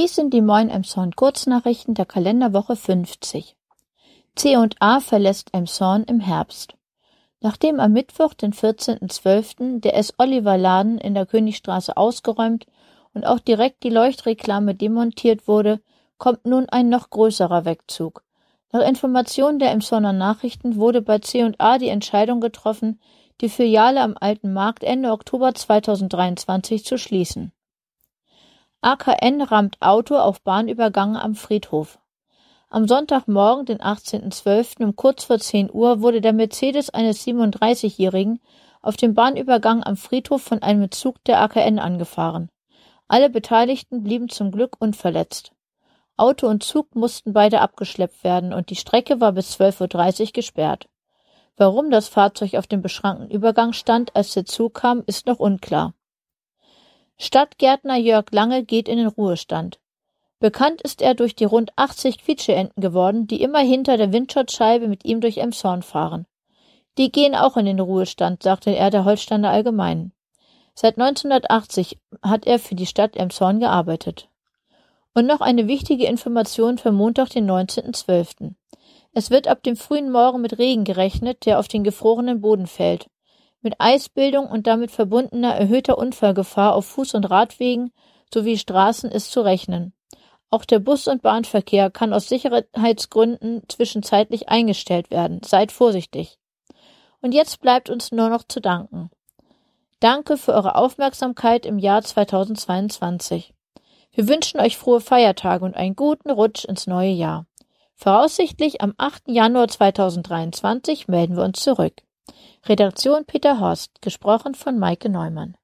Dies sind die Moin Emshorn Kurznachrichten der Kalenderwoche 50. C&A verlässt Emshorn im Herbst. Nachdem am Mittwoch, den 14.12., der S. Oliver Laden in der Königstraße ausgeräumt und auch direkt die Leuchtreklame demontiert wurde, kommt nun ein noch größerer Wegzug. Nach Informationen der Emshorner Nachrichten wurde bei C&A die Entscheidung getroffen, die Filiale am Alten Markt Ende Oktober 2023 zu schließen. AKN rammt Auto auf Bahnübergang am Friedhof. Am Sonntagmorgen, den 18.12. um kurz vor 10 Uhr wurde der Mercedes eines 37-Jährigen auf dem Bahnübergang am Friedhof von einem Zug der AKN angefahren. Alle Beteiligten blieben zum Glück unverletzt. Auto und Zug mussten beide abgeschleppt werden und die Strecke war bis 12.30 Uhr gesperrt. Warum das Fahrzeug auf dem beschrankten Übergang stand, als der Zug kam, ist noch unklar. Stadtgärtner Jörg Lange geht in den Ruhestand. Bekannt ist er durch die rund 80 Quietscheenten geworden, die immer hinter der Windschutzscheibe mit ihm durch Emshorn fahren. Die gehen auch in den Ruhestand, sagte er der Holsteiner Allgemeinen. Seit 1980 hat er für die Stadt Emshorn gearbeitet. Und noch eine wichtige Information für Montag, den 19.12. Es wird ab dem frühen Morgen mit Regen gerechnet, der auf den gefrorenen Boden fällt. Mit Eisbildung und damit verbundener erhöhter Unfallgefahr auf Fuß- und Radwegen sowie Straßen ist zu rechnen. Auch der Bus- und Bahnverkehr kann aus Sicherheitsgründen zwischenzeitlich eingestellt werden. Seid vorsichtig. Und jetzt bleibt uns nur noch zu danken. Danke für eure Aufmerksamkeit im Jahr 2022. Wir wünschen euch frohe Feiertage und einen guten Rutsch ins neue Jahr. Voraussichtlich am 8. Januar 2023 melden wir uns zurück. Redaktion Peter Horst, gesprochen von Maike Neumann.